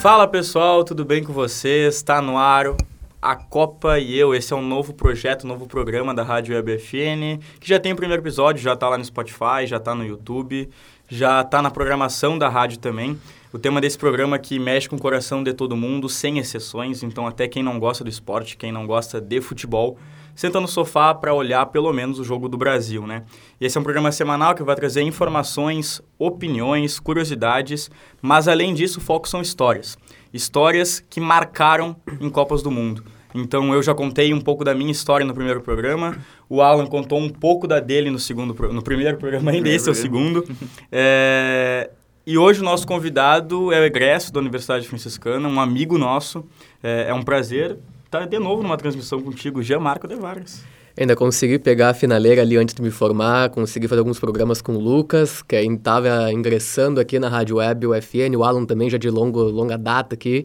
Fala pessoal, tudo bem com vocês? Está no ar a Copa e eu. Esse é um novo projeto, um novo programa da Rádio Web FN, que já tem o primeiro episódio, já está lá no Spotify, já está no YouTube, já está na programação da rádio também. O tema desse programa que mexe com o coração de todo mundo, sem exceções, então até quem não gosta do esporte, quem não gosta de futebol, senta no sofá para olhar pelo menos o jogo do Brasil, né? E esse é um programa semanal que vai trazer informações, opiniões, curiosidades, mas além disso, o foco são histórias. Histórias que marcaram em Copas do Mundo. Então eu já contei um pouco da minha história no primeiro programa. O Alan contou um pouco da dele no segundo, no primeiro programa, ainda esse é o segundo. É, e hoje o nosso convidado é o egresso da Universidade Franciscana, um amigo nosso. É, é um prazer estar de novo numa transmissão contigo, Jean Marco de Vargas. Ainda consegui pegar a finaleira ali antes de me formar, consegui fazer alguns programas com o Lucas, que estava ingressando aqui na Rádio Web UFN, o Alan também já de longo, longa data aqui.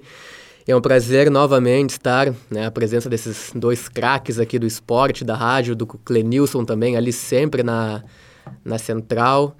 É um prazer novamente estar, né, a presença desses dois craques aqui do esporte, da rádio, do Clenilson também, ali sempre na, na central.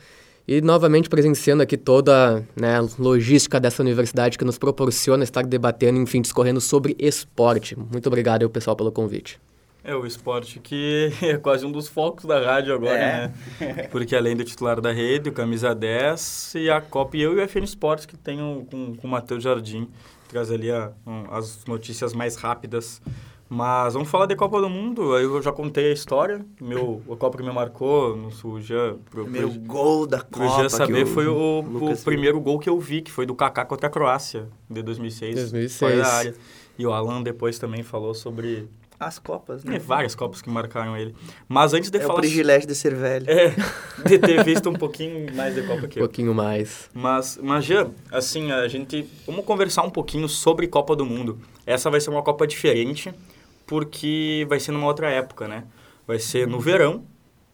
E novamente presenciando aqui toda né, a logística dessa universidade que nos proporciona estar debatendo, enfim, discorrendo sobre esporte. Muito obrigado aí, pessoal, pelo convite. É o esporte que é quase um dos focos da rádio agora, é. né? Porque além do titular da rede, o Camisa 10 e a Copa e eu e o FN Esportes que tem um, com, com o Matheus Jardim traz ali a, um, as notícias mais rápidas. Mas vamos falar de Copa do Mundo. Eu já contei a história. Meu, a Copa que me marcou no Suja. Primeiro gol da Copa. Pro saber, foi o, o primeiro gol que eu vi, que foi do Kaká contra a Croácia, de 2006. 2006. da área. E o Alan depois também falou sobre as Copas, né? É, várias Copas que marcaram ele. Mas antes de é falar... É o privilégio de ser velho. É, de ter visto um pouquinho mais de Copa que eu. Um pouquinho mais. Mas, mas Jean, assim, a gente... Vamos conversar um pouquinho sobre Copa do Mundo. Essa vai ser uma Copa diferente, porque vai ser numa outra época, né? Vai ser no verão,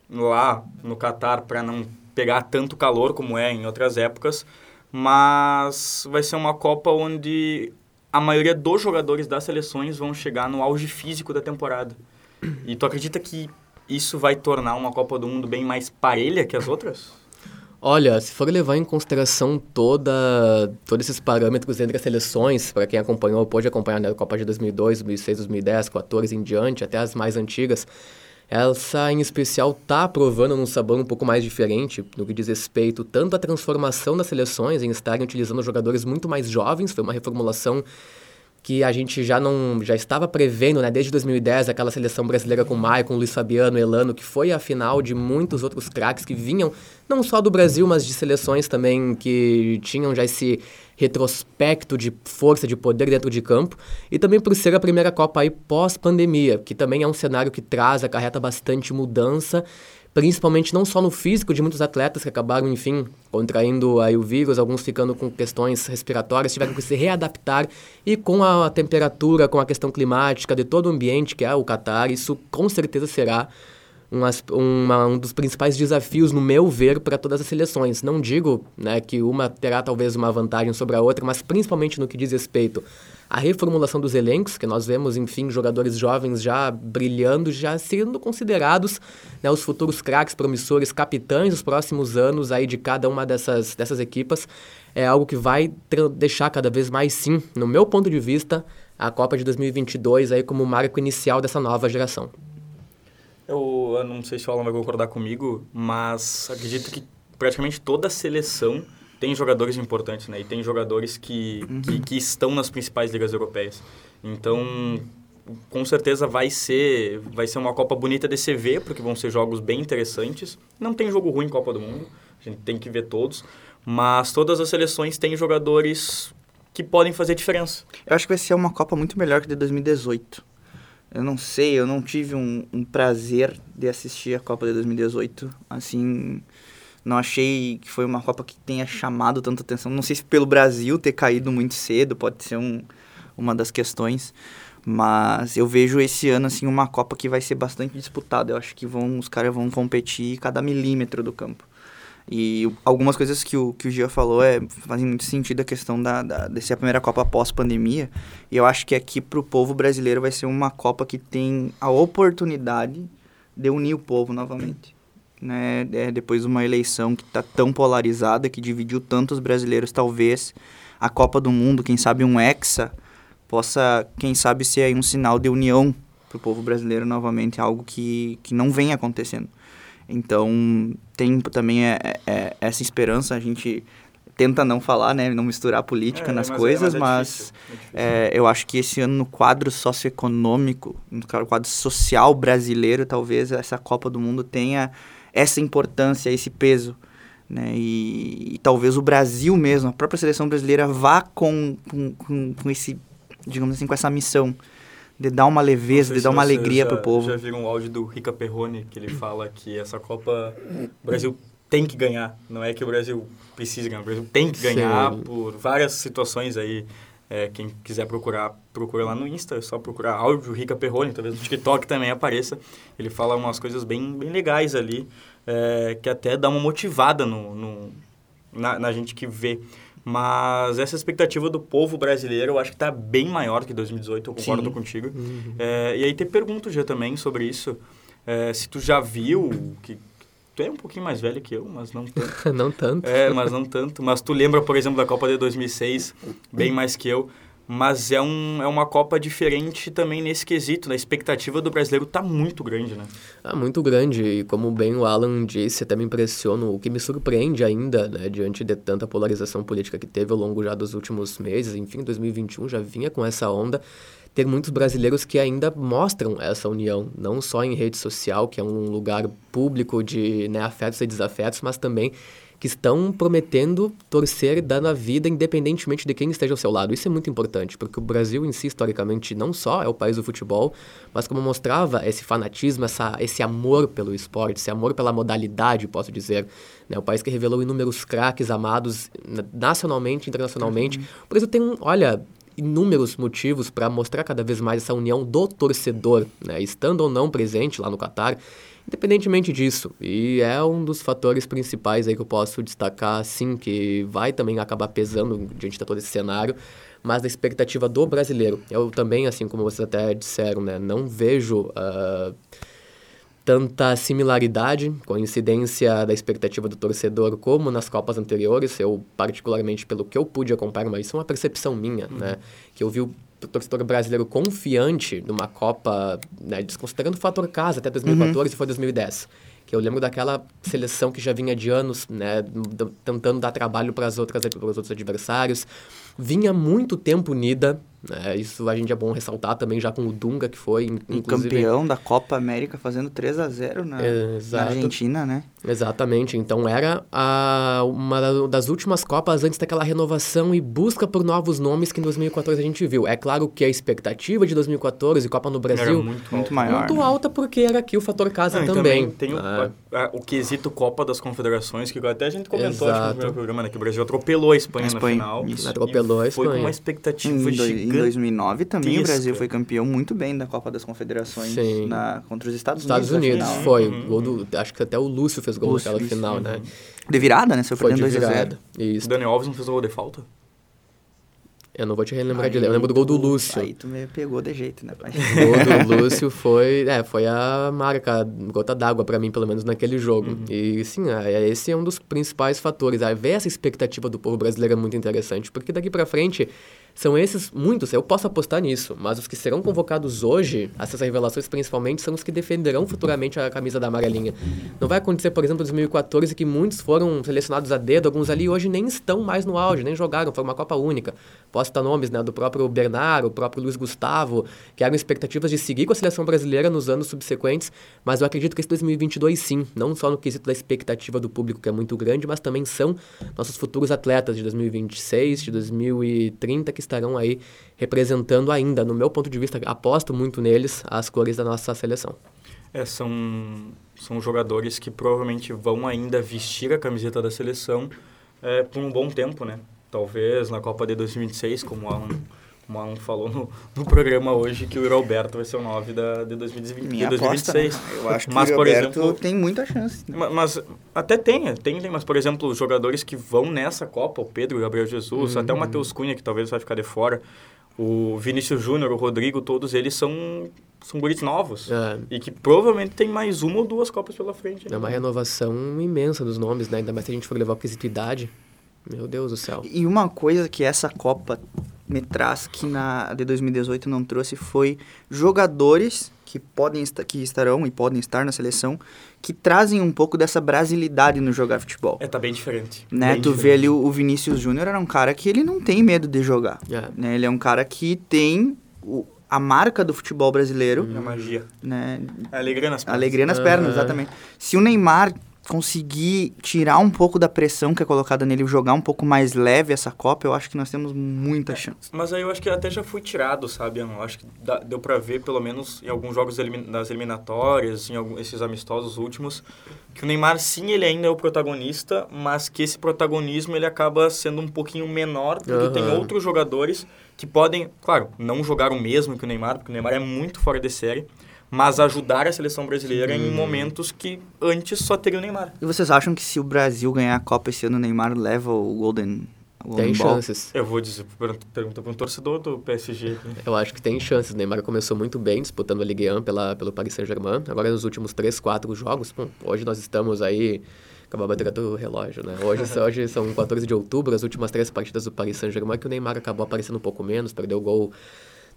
lá no Catar, para não pegar tanto calor como é em outras épocas. Mas vai ser uma Copa onde a maioria dos jogadores das seleções vão chegar no auge físico da temporada. E tu acredita que isso vai tornar uma Copa do Mundo bem mais parelha que as outras? Olha, se for levar em consideração toda, todos esses parâmetros entre as seleções, para quem acompanhou, pode acompanhar né, a Copa de 2002, 2006, 2010, 14 em diante, até as mais antigas, essa em especial está provando um sabor um pouco mais diferente no que diz respeito tanto à transformação das seleções em estarem utilizando jogadores muito mais jovens, foi uma reformulação que a gente já não já estava prevendo, né, desde 2010, aquela seleção brasileira com Maicon, Luiz Fabiano, Elano, que foi a final de muitos outros craques que vinham não só do Brasil, mas de seleções também que tinham já esse retrospecto de força, de poder dentro de campo, e também por ser a primeira Copa aí pós-pandemia, que também é um cenário que traz, acarreta bastante mudança, principalmente não só no físico de muitos atletas que acabaram, enfim, contraindo aí o vírus, alguns ficando com questões respiratórias, tiveram que se readaptar, e com a temperatura, com a questão climática de todo o ambiente que é o Catar, isso com certeza será um, uma, um dos principais desafios, no meu ver, para todas as seleções. Não digo né, que uma terá talvez uma vantagem sobre a outra, mas principalmente no que diz respeito à reformulação dos elencos, que nós vemos, enfim, jogadores jovens já brilhando, já sendo considerados né, os futuros craques promissores, capitães dos próximos anos aí de cada uma dessas, dessas equipas, é algo que vai deixar cada vez mais, sim, no meu ponto de vista, a Copa de 2022 aí como marco inicial dessa nova geração. Eu, eu não sei se o Alan vai concordar comigo, mas acredito que praticamente toda a seleção tem jogadores importantes, né? E tem jogadores que, que, que, estão nas principais ligas europeias. Então, com certeza vai ser, vai ser uma Copa bonita de se ver, porque vão ser jogos bem interessantes. Não tem jogo ruim em Copa do Mundo, a gente tem que ver todos. Mas todas as seleções têm jogadores que podem fazer diferença. Eu acho que vai ser uma Copa muito melhor que de 2018. Eu não sei, eu não tive um, um, prazer de assistir a Copa de 2018. Assim, não achei que foi uma Copa que tenha chamado tanta atenção. Não sei se pelo Brasil ter caído muito cedo, pode ser um, uma das questões. Mas eu vejo esse ano, assim, uma Copa que vai ser bastante disputada. Eu acho que vão, os caras vão competir cada milímetro do campo. E algumas coisas que o, que o Gia falou é, fazem muito sentido a questão da, da, de ser a primeira Copa pós-pandemia. E eu acho que aqui para o povo brasileiro vai ser uma Copa que tem a oportunidade de unir o povo novamente. Né? É, depois de uma eleição que está tão polarizada, que dividiu tantos brasileiros, talvez a Copa do Mundo, quem sabe um Hexa, possa, quem sabe, ser um sinal de união para o povo brasileiro novamente, algo que, que não vem acontecendo. Então, tem também é, é, é essa esperança, a gente tenta não falar, né, não misturar política é, nas mas é, coisas, mas, é eu acho que esse ano no quadro socioeconômico, no quadro social brasileiro, talvez essa Copa do Mundo tenha essa importância, esse peso. Né? E, e, talvez o Brasil mesmo, a própria seleção brasileira vá com, com, com, com esse, digamos assim, com essa missão de dar uma leveza, de dar uma alegria para o povo. já viram um áudio do Rica Perrone que ele fala que essa Copa o Brasil tem que ganhar, não é que o Brasil precisa ganhar, o Brasil tem que ganhar Sim. por várias situações aí. É, quem quiser procurar, procura lá no Insta, é só procurar áudio Rica Perrone, talvez no TikTok também apareça. Ele fala umas coisas bem, bem legais ali, é, que até dá uma motivada no, no na, na gente que vê mas essa expectativa do povo brasileiro eu acho que está bem maior que 2018, eu concordo Sim. contigo. Uhum. É, e aí te pergunto já também sobre isso. É, se tu já viu, que tu é um pouquinho mais velho que eu, mas não tanto. não tanto. É, mas não tanto. Mas tu lembra, por exemplo, da Copa de 2006, bem mais que eu mas é, um, é uma Copa diferente também nesse quesito. A expectativa do brasileiro está muito grande, né? Ah, muito grande. E como bem o Alan disse, até me impressiona, o que me surpreende ainda, né, diante de tanta polarização política que teve ao longo já dos últimos meses, enfim, 2021 já vinha com essa onda, ter muitos brasileiros que ainda mostram essa união, não só em rede social, que é um lugar público de né, afetos e desafetos, mas também que estão prometendo torcer dar na vida independentemente de quem esteja ao seu lado. Isso é muito importante, porque o Brasil em si, historicamente, não só é o país do futebol, mas como mostrava esse fanatismo, essa, esse amor pelo esporte, esse amor pela modalidade, posso dizer. Né? O país que revelou inúmeros craques amados nacionalmente, internacionalmente. Uhum. O Brasil tem, olha, inúmeros motivos para mostrar cada vez mais essa união do torcedor, né? estando ou não presente lá no Catar. Independentemente disso, e é um dos fatores principais aí que eu posso destacar, sim, que vai também acabar pesando diante de todo esse cenário, mas da expectativa do brasileiro. Eu também, assim como vocês até disseram, né, não vejo uh, tanta similaridade, coincidência da expectativa do torcedor como nas Copas anteriores. Eu, particularmente, pelo que eu pude acompanhar, mas isso é uma percepção minha, uhum. né, que eu vi o torcedor brasileiro confiante numa Copa, né, desconsiderando o fator casa até 2014 uhum. e foi 2010. Que eu lembro daquela seleção que já vinha de anos, né, tentando dar trabalho para as outras para os outros adversários. Vinha muito tempo unida, né, isso a gente é bom ressaltar também já com o Dunga, que foi inclusive... campeão da Copa América fazendo 3 a 0 na, na Argentina, né? Exatamente. Então era a, uma das últimas Copas antes daquela renovação e busca por novos nomes que em 2014 a gente viu. É claro que a expectativa de 2014 Copa no Brasil era muito, muito maior. Muito alta porque era aqui o fator casa Não, também. também. Tem ah. o, a, o, quesito Copa das Confederações que até a gente comentou acho, no primeiro programa, né, que o Brasil atropelou a Espanha, a Espanha na final. Isso. Atropelou a Espanha. Foi com uma expectativa em, gigante. Em 2009 também o Brasil foi campeão muito bem da Copa das Confederações na, contra os Estados, Estados Unidos. Estados Unidos, foi. Uhum. Do, acho que até o Lúcio fez gol Lúcio, naquela final final, né? De virada, né? Você foi de virada. Isso. O Dani Alves não fez o gol de falta? Eu não vou te relembrar de Eu lembro do gol do Lúcio. Aí tu me pegou de jeito, né, pai? O gol do Lúcio foi, é, foi a marca, gota d'água para mim, pelo menos naquele jogo. Uhum. E sim, é, esse é um dos principais fatores. A ver essa expectativa do povo brasileiro é muito interessante, porque daqui para frente são esses, muitos, eu posso apostar nisso, mas os que serão convocados hoje, essas revelações principalmente, são os que defenderão futuramente a camisa da amarelinha. Não vai acontecer, por exemplo, em 2014, que muitos foram selecionados a dedo, alguns ali hoje nem estão mais no auge, nem jogaram, foi uma Copa única. Posso citar nomes né, do próprio Bernardo, o próprio Luiz Gustavo, que eram expectativas de seguir com a seleção brasileira nos anos subsequentes, mas eu acredito que esse 2022 sim, não só no quesito da expectativa do público, que é muito grande, mas também são nossos futuros atletas de 2026, de 2030, que que estarão aí representando ainda, no meu ponto de vista, aposto muito neles, as cores da nossa seleção. É, são, são jogadores que provavelmente vão ainda vestir a camiseta da seleção é, por um bom tempo, né? Talvez na Copa de 2026, como há um o Alan falou no, no, programa hoje que o Alberto vai ser o 9 da, de 2020, Minha de 2026. Aposta, eu acho que mas, o Roberto exemplo, tem muita chance. Né? Mas, mas, até tem, tem, tem, mas por exemplo, os jogadores que vão nessa Copa, o Pedro, o Gabriel Jesus, uhum. até o Matheus Cunha, que talvez vai ficar de fora, o Vinícius Júnior, o Rodrigo, todos eles são são guris novos. É. E que provavelmente tem mais uma ou duas Copas pela frente. Né? É uma renovação imensa dos nomes, né? Ainda mais se a gente for levar a quesito idade. Meu Deus do céu. E uma coisa que essa Copa me traz que na de 2018 não trouxe foi jogadores que podem esta- que estarão e podem estar na seleção que trazem um pouco dessa brasilidade no jogar futebol. É, tá bem diferente. Né? Bem Tu vê diferente. ali o, o Vinícius Júnior era um cara que ele não tem medo de jogar. É. Né? Ele é um cara que tem o- a marca do futebol brasileiro, É magia. né? Alegria nas pernas. Alegria nas pernas, exatamente. Se o Neymar conseguir tirar um pouco da pressão que é colocada nele jogar um pouco mais leve essa Copa, eu acho que nós temos muita chance. Mas aí eu acho que até já foi tirado, sabe? Eu acho que dá- deu pra ver, pelo menos em alguns jogos das eliminatórias, em algum, esses amistosos últimos, que o Neymar, sim, ele ainda é o protagonista, mas que esse protagonismo ele acaba sendo um pouquinho menor, porque tem Aham. outros jogadores que podem, claro, não jogar o mesmo que o Neymar, porque o Neymar é muito fora de série, mas ajudar a seleção brasileira em momentos que antes só teria o Neymar. E vocês acham que se o Brasil ganhar a Copa esse ano, o Neymar leva o Golden, o Tem Ball? chances. Eu vou dizer, per- pergunta para um torcedor do PSG. Eu acho que tem chances. O Neymar começou muito bem disputando a Ligue 1 pela, pelo Paris Saint-Germain. Agora, nos últimos 3, 4 jogos, bom, hoje nós estamos aí com a bateria do relógio, né? Hoje, hoje são 14 de outubro, as últimas três partidas do Paris Saint-Germain, que o Neymar acabou aparecendo um pouco menos, perdeu gol,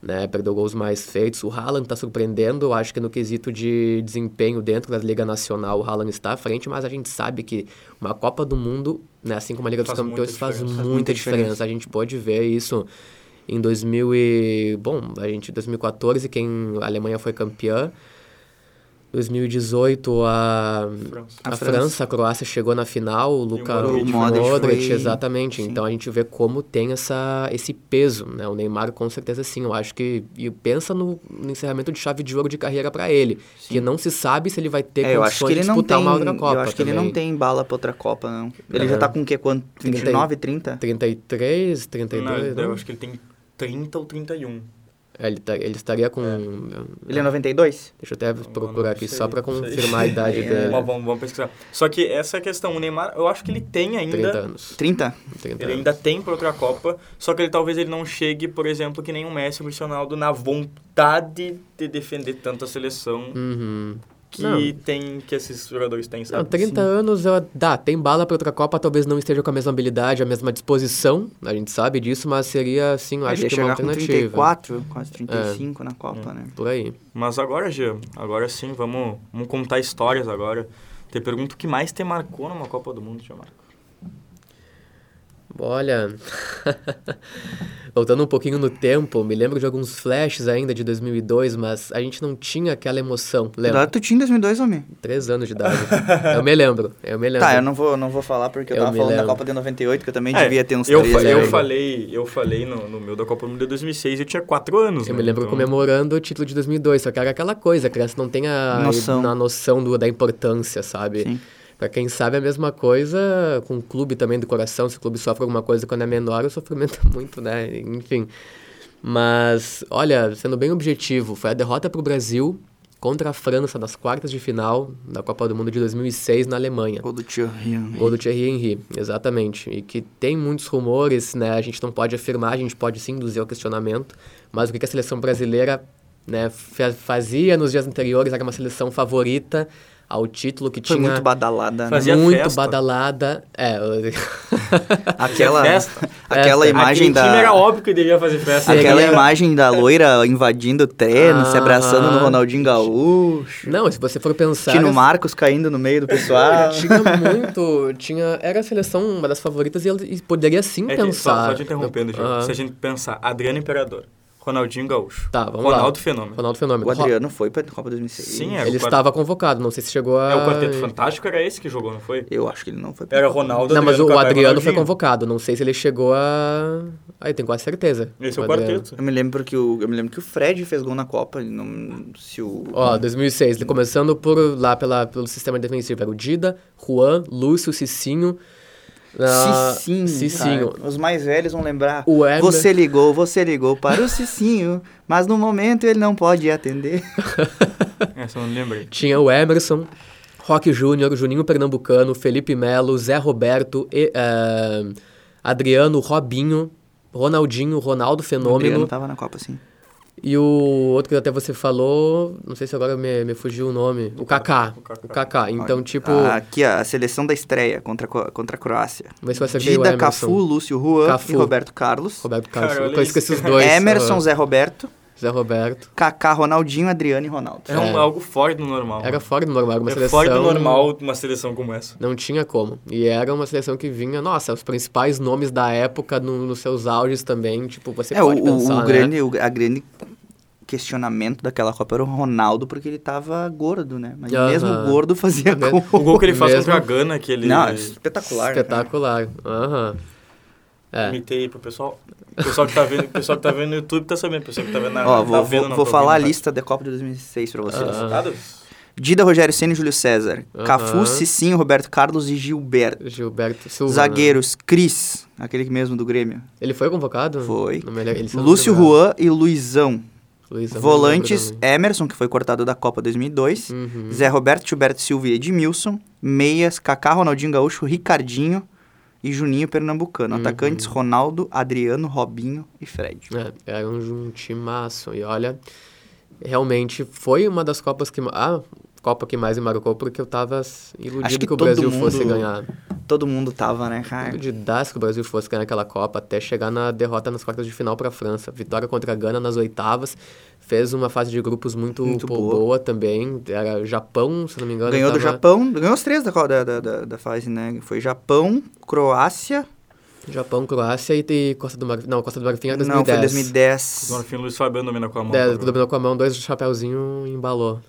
né? Perdeu gols mais feitos. O Haaland tá surpreendendo, eu acho que no quesito de desempenho dentro da Liga Nacional, o Haaland está à frente, mas a gente sabe que uma Copa do Mundo, né? Assim como a Liga dos Faz Campeões, muita faz muita, Faz muita diferença. diferença. A gente pode ver isso em 2000 e... Bom, a gente, 2014, quem a Alemanha foi campeã. 2018, a, França. a, A França. França. a Croácia chegou na final, o Luka Modric. Modric Modric, foi- exatamente. sim. Então a gente vê como tem essa, esse peso, né? O Neymar com certeza sim. Eu acho que e pensa no, no encerramento de chave de ouro de carreira para ele, que não se sabe se ele vai ter É, eu acho condições que ele de não disputar tem, uma outra Copa eu acho que ele não também. tem bala pra outra Copa, não. Ele É. já tá com o quê? Quanto? 30 29, 30? 33, Não, 32, eu não? acho que ele tem 30 ou 31. É, ele, tá- ele estaria com... Ele é 92? Deixa eu até procurar aqui sei, só para confirmar a idade É. dele. Vamos, vamos pesquisar. Só que essa é a questão. O Neymar, eu acho que ele tem ainda... 30 anos. 30? 30 Ele anos. ainda tem para outra Copa, só que ele talvez ele não chegue, por exemplo, que nem o Messi ou o Cristiano Ronaldo na vontade de defender tanto a seleção Uhum. Que Não. tem que esses jogadores têm, Não, sabe? 30 anos, eu, dá, tem bala para outra Copa, talvez não esteja com a mesma habilidade, a mesma disposição, a gente sabe disso, mas seria, sim, eu acho que uma chegar com alternativa. 34, quase 35 na Copa, né? Por aí. Mas agora, Jean, agora sim, vamos, vamos contar histórias agora. Te pergunto o que mais te marcou numa Copa do Mundo, Jean Marco? Olha, voltando um pouquinho no tempo, me lembro de alguns flashes ainda de 2002, mas a gente não tinha aquela emoção, Lembra? lembra? Tu tinha em 2002, homem? Três anos de idade. eu me lembro, eu me lembro. Tá, eu não vou, não vou falar porque eu, Eu tava falando da lembro. Copa de 98, que eu também É, devia ter uns eu, 13 fa- eu anos. falei, eu falei no, no meu da Copa do Mundo de 2006, eu tinha 4 anos. Eu né? me lembro Então, comemorando o título de 2002, só que era aquela coisa, a criança não tem a Noção. a noção do, da importância, sabe? Sim. Pra quem sabe, é a mesma coisa com o clube também do coração. Se o clube sofre alguma coisa quando é menor, o sofrimento é muito, né? Enfim. Mas, olha, sendo bem objetivo, foi a derrota pro Brasil contra a França nas quartas de final da Copa do Mundo de 2006 na Alemanha. Gol do Thierry Henry. Gol do Thierry Henry, exatamente. E que tem muitos rumores, né? A gente não pode afirmar, a gente pode sim induzir ao questionamento, mas o que a seleção brasileira né, fa- fazia nos dias anteriores era uma seleção favorita ao título que Foi tinha muito badalada, né? Fazia muito festa. badalada. É, Aquela, festa. aquela É, imagem Aquele time era da... óbvio que devia fazer festa. Aquela imagem da loira invadindo o treino, se abraçando no Aham. Ronaldinho Gaúcho. não, se você for pensar. Tino era- Marcos caindo no meio do pessoal. Tinha muito. Tinha, era a seleção uma das favoritas e, ela- e poderia sim É que, pensar. só, só te interrompendo, Jean. Ah, Se a gente pensar, Adriano Imperador, Ronaldinho Gaúcho, Tá, vamos lá. Ronaldo Fenômeno. Ronaldo Fenômeno. O Adriano foi pra Copa 2006. Sim, é. Ele o quart- estava convocado, não sei se chegou a. É, o Quarteto Fantástico era esse que jogou, não foi? Eu acho que ele não foi pra Era. Ronaldo, Não, mas o Adriano foi convocado. Não sei se ele chegou a. Aí tenho quase certeza. Esse é o Adriano. quarteto. Eu me lembro que o, eu me lembro que o Fred fez gol na Copa. Não, se o... Ó, 2006, ele começando por lá pela, pelo sistema defensivo. Era o Dida, Juan, Lúcio, Cicinho. Ah, Cicinho. Cicinho. cara. Os mais velhos vão lembrar. O Hermes- Você ligou, você ligou para o Cicinho, mas no momento ele não pode atender. Essa eu não lembrei. Tinha o Emerson, Roque Júnior, Juninho Pernambucano, Felipe Melo, Zé Roberto, e, eh, Adriano, Robinho, Ronaldinho, Ronaldo O Adriano Fenômeno. tava na Copa, sim. E o outro que até você falou, não sei se agora me, me fugiu o nome, o Kaká. O Kaká. Então, tipo, Ah, Aqui, ó, a seleção da estreia contra, contra a Croácia. vamos ver se eu acertei o Dida. Cafu, Lúcio Juan Cafu. e Roberto Carlos. Roberto Cara, Carlos. olha eu conheço isso. esses dois. Emerson, aham. Zé Roberto, Zé Roberto. Kaká, Ronaldinho, Adriano e Ronaldo. É, um, É. algo fora do normal. Era fora do normal, uma é seleção... fora do normal uma seleção como essa. Não tinha como. E era uma seleção que vinha, nossa, os principais nomes da época no- nos seus auges também, tipo, você É, o, pode o- pensar, o né? grande, o, a grande questionamento daquela Copa era o Ronaldo, porque ele tava gordo, né? Mas mesmo gordo fazia gol. O gol que ele faz Mesmo- contra a Gana, que ele... Não, é espetacular. né? Espetacular. Aham. É. Imitei aí pro pessoal. O pessoal que tá vendo, o pessoal que tá vendo no YouTube tá sabendo. O pessoal que tá vendo na Ó, tá vou, vendo, vou, não vou falar a lista da Copa de 2006 pra vocês. Tá? Dida, Rogério Ceni e Júlio César. Aham. Cafu, Cicinho, Roberto Carlos e Gilberto. Gilberto Silva. né? Zagueiros, Cris, aquele mesmo do Grêmio. Ele foi convocado? Foi. Lúcio. Juan e Luizão. Luiz, eu não Volantes. Emerson, que foi cortado da Copa 2002. Uhum. Zé Roberto, Gilberto Silva e Edmilson. Meias, Kaká, Ronaldinho Gaúcho, Ricardinho e Juninho Pernambucano. Uhum. Atacantes, Ronaldo, Adriano, Robinho e Fred. É, era um, um timaço. E olha, realmente foi uma das Copas que... A Copa que mais me marcou, porque eu tava iludido Acho que, que o Brasil mundo- fosse ganhar. Todo mundo tava, né, cara? Iludidaço que o Brasil fosse ganhar aquela Copa, até chegar na derrota nas quartas de final para a França. Vitória contra a Gana nas oitavas. Fez uma fase de grupos muito, Muito pô, boa. boa. também. Era Japão, se não me engano. Ganhou do tava- Japão, ganhou os três da, da, da, da, fase, né? Foi Japão, Croácia. Japão, Croácia e, e Costa do Marfim. Não, Costa do Marfim era Não, 2010. foi 2010. No fim, o Luiz Fabiano domina com a mão. É, dominou com a mão, dois chapéuzinho e embalou.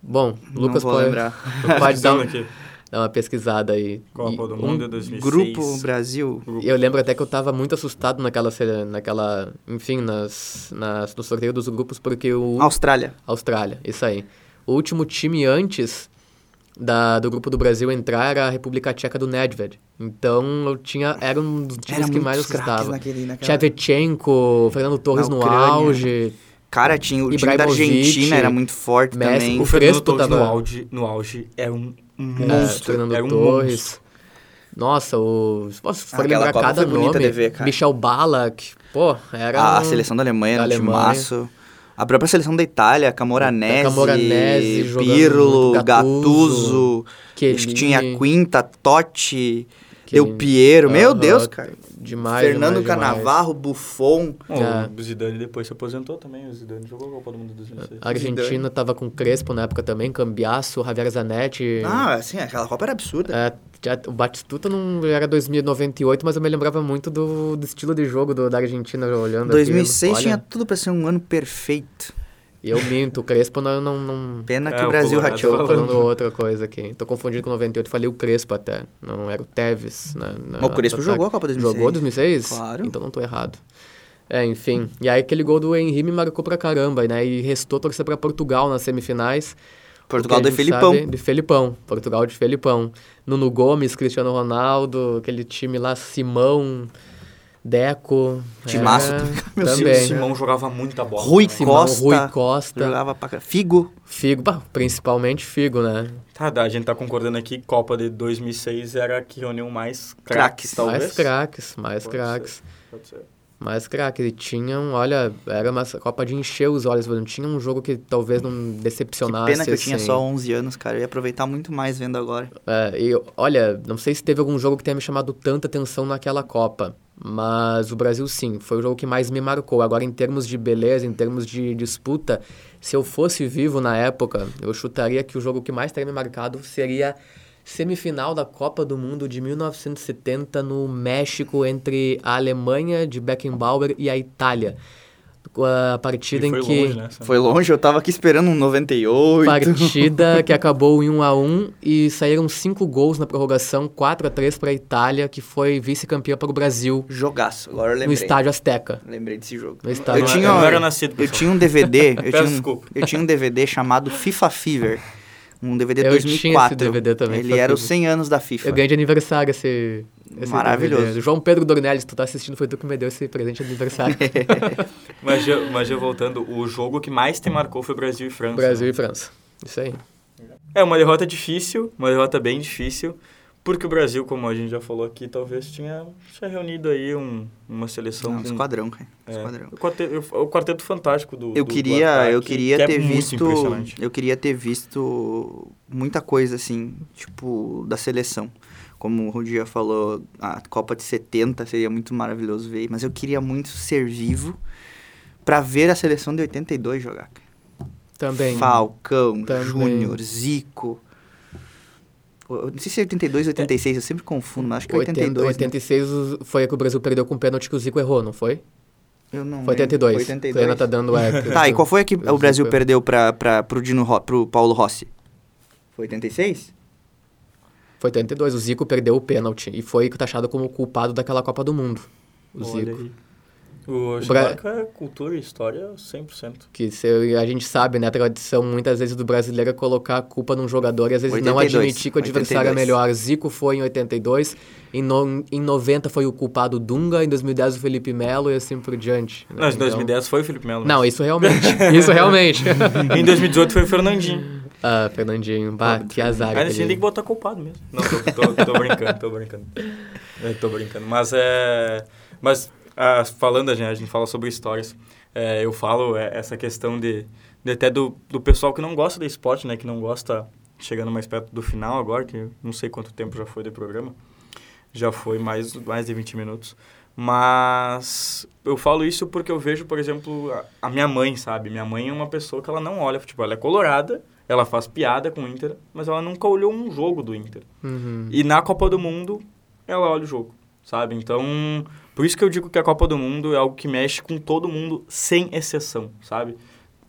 Bom, Não Lucas vou pode, lembrar. pode dar, um- aqui. Dar uma pesquisada aí. Copa E do um- Mundo de 2006. Grupo Brasil. Grupo. E eu lembro até que eu tava muito assustado naquela, naquela enfim, nas, nas, no sorteio dos grupos, porque o... Austrália. Austrália, isso aí. O último time antes da, do grupo do Brasil entrar era a República Tcheca do Nedved. Então eu tinha. Era um dos times Era que mais assustava. naquele, naquela... Fernando Torres no auge. Cara, tinha o time da Argentina, era muito forte Messi, também. O o Fernando Torres no auge, no auge era um É, monstro. Fernando era um Torres. monstro. Nossa, o. Aquela lembrar Copa cada foi bonita nome. de ver, cara. Michel Ballack. Pô, era. A, a um- seleção da Alemanha da Alemanha. timaço. A própria seleção da Itália, Camoranesi, Camoranesi jogando Pirlo, Gattuso, Chiellini. acho que tinha Quinta, Totti, Del Chiellini. Piero, meu Deus, cara. Demais. Fernando demais, demais. Canavarro, Buffon. Bom, É. O Zidane depois se aposentou também. O Zidane jogou a Copa do Mundo de 2006. A Argentina tava com Crespo na época também, Cambiasso, Javier Zanetti. Ah, assim, aquela Copa era absurda. É, já- o Batistuta não era 2098, mas eu me lembrava muito do, do estilo de jogo do- da Argentina olhando 2006 aquilo. tinha Olha, tudo pra ser um ano perfeito. Eu minto, o Crespo não... não, não... Pena que É, o Brasil rateou. Tô falando. outra coisa aqui. Tô confundindo com 98, falei o Crespo até. Não era o Tevez. Na, na- Mas o Crespo jogou a. Copa 2006. Jogou 2006? Claro. Então não tô errado. É, enfim. E aí aquele gol do Henry me marcou pra caramba, né? E restou torcer pra Portugal nas semifinais. Portugal de Felipão. sabe- De Felipão. Portugal de Felipão. Nuno Gomes, Cristiano Ronaldo, aquele time lá, Simão, Deco. Timaço é, Meu também. Simão jogava muita bola. Rui também. Simão, Costa. Rui Costa. Jogava pra... Figo. Figo, bah, principalmente Figo, né? Tá, a gente tá concordando aqui que Copa de 2006 era a que reuniu mais Craques, talvez. Mais craques, mais Pode craques. ser, pode ser. Mais craques. E tinham, olha, era uma Copa de encher os olhos. Não tinha um jogo que talvez não Que decepcionasse. pena que eu tinha assim. só 11 anos, cara. Eu ia aproveitar muito mais vendo agora. É, e olha, não sei se teve algum jogo que tenha me chamado tanta atenção naquela Copa, mas o Brasil sim, foi o jogo que mais me marcou. Agora, em termos de beleza, em termos de disputa, se eu fosse vivo na época, eu chutaria que o jogo que mais teria me marcado seria semifinal da Copa do Mundo de 1970 no México entre a Alemanha de Beckenbauer e a Itália. A partida em foi que longe, né? Foi longe, eu tava aqui esperando um 98. Partida que acabou em 1 a 1 e saíram cinco gols na prorrogação, 4 a 3 para a Itália, que foi vice-campeã para o Brasil Jogaço, agora eu no lembrei. Estádio Azteca. Lembrei desse jogo. No estádio eu, Eu tinha, não era nascido, eu tinha um DVD, eu Peço tinha um, desculpa. eu tinha um DVD chamado FIFA Fever. Um DVD de Eu 2004. tinha esse DVD também, Ele era os Fever. 100 anos da FIFA. Eu ganhei de aniversário esse. esse Maravilhoso. DVD. João Pedro Dornelles, tu tá assistindo, foi tu que me deu esse presente de aniversário. Mas, já, mas já voltando, o jogo que mais te marcou foi Brasil e França. Brasil né? e França. Isso aí. É uma derrota difícil, uma derrota bem difícil, Porque o Brasil, como a gente já falou aqui, talvez tinha, tinha reunido aí um, uma seleção. Não, com- esquadrão, cara. é, Esquadrão. o, quarteto, o quarteto fantástico do. Eu do- queria, eu queria que é ter muito visto, eu queria ter visto muita coisa assim, tipo da seleção. Como o Rudia falou, a Copa de 70 seria muito maravilhoso ver, mas eu queria muito ser vivo pra ver a seleção de 82 jogar. cara. Também. Falcão, Também. Júnior, Zico. Não sei se é 82 ou 86, eu sempre confundo, mas acho que é 80, 82. né? 86 foi a que o Brasil perdeu com o pênalti que o Zico errou, não foi? Eu não Foi lembro. 82. Foi O 82. Helena tá dando é. Tá, e qual foi a que o o Brasil Zico- perdeu pra, pra, pro, Dino, Ro- pro Paulo Rossi? Foi 86? Foi 82. O Zico perdeu o pênalti e foi taxado como culpado daquela Copa do Mundo. O Olha Zico. aí. O Bra- Chewbacca é cultura e história 100%. Que se, a gente sabe, né? A tradição muitas vezes do brasileiro é colocar a culpa num jogador e às vezes não 82, admitir que o adversário 82. é melhor. Zico foi em 82, em, no, em 90 foi o culpado Dunga, em 2010 o Felipe Melo e assim por diante. né? Não, em Então- 2010 foi o Felipe Melo. Não, isso realmente. isso realmente. Em 2018 foi o Fernandinho. ah, Fernandinho, bah, que azar. Aí a gente aquele- tem que botar culpado mesmo. Não, tô, tô, tô brincando, tô brincando. Eu tô brincando. Mas é. Mas ah, falando, a gente, a gente fala sobre histórias. É, eu falo é, essa questão de, de até do, do pessoal que não gosta de esporte, né? Que não gosta, chegando mais perto do final agora, que não sei quanto tempo já foi do programa. Já foi mais, mais de 20 minutos. Mas eu falo isso porque eu vejo, por exemplo, a, a minha mãe, sabe? Minha mãe é uma pessoa que ela não olha futebol. Ela é colorada, ela faz piada com o Inter, mas ela nunca olhou um jogo do Inter. Uhum. E na Copa do Mundo, ela olha o jogo, sabe? Então, por isso que eu digo que a Copa do Mundo é algo que mexe com todo mundo, sem exceção, sabe?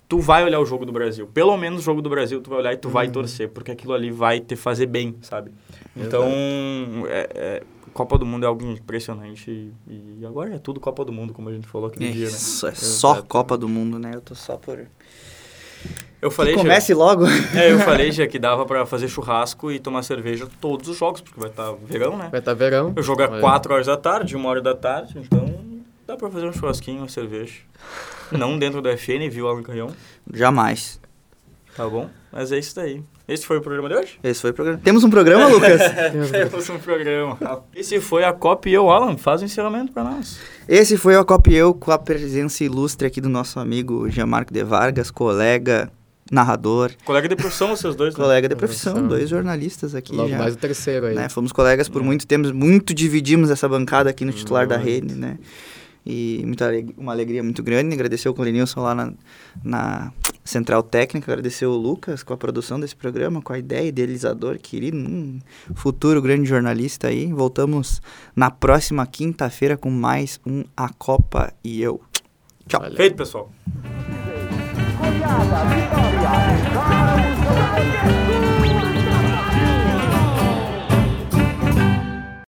Tu vai olhar o jogo do Brasil. Pelo menos o jogo do Brasil, tu vai olhar e tu vai torcer, porque aquilo ali vai te fazer bem, sabe? Então, é- é, Copa do Mundo é algo impressionante. E, e agora é tudo Copa do Mundo, como a gente falou aquele dia, né? Isso, é só. Copa do Mundo, né? Eu tô só por... Eu falei, que já- comece logo. é, eu falei já que dava pra fazer churrasco e tomar cerveja todos os jogos, porque vai estar verão, né? Vai estar verão. Eu jogo às Olha. 4 horas da tarde, 1 hora da tarde, então dá pra fazer um churrasquinho, uma cerveja. Não dentro da FN, viu, Alan Canhão? Jamais. Tá bom? Mas é isso daí. Esse foi o programa de hoje? Esse foi o programa. Temos um programa, Lucas? Temos um programa. Esse foi a Copa e eu, Alan. Faz o encerramento pra nós. Esse foi o Copa e Eu com a presença ilustre aqui do nosso amigo Jean-Marc de Vargas, colega, narrador, Colega de profissão, vocês dois, né? colega de profissão, Profissão. dois jornalistas aqui Logo já. mais o terceiro aí. né? Fomos colegas por muito tempo, muito dividimos essa bancada aqui no titular da rede, né? E muita aleg- uma alegria muito grande. Agradecer o Colinilson lá na, na Central Técnica, agradecer o Lucas com a produção desse programa, com a ideia, idealizador, querido, um futuro grande jornalista aí. Voltamos na próxima quinta-feira com mais um A Copa e Eu. Tchau. Valeu. Feito, pessoal.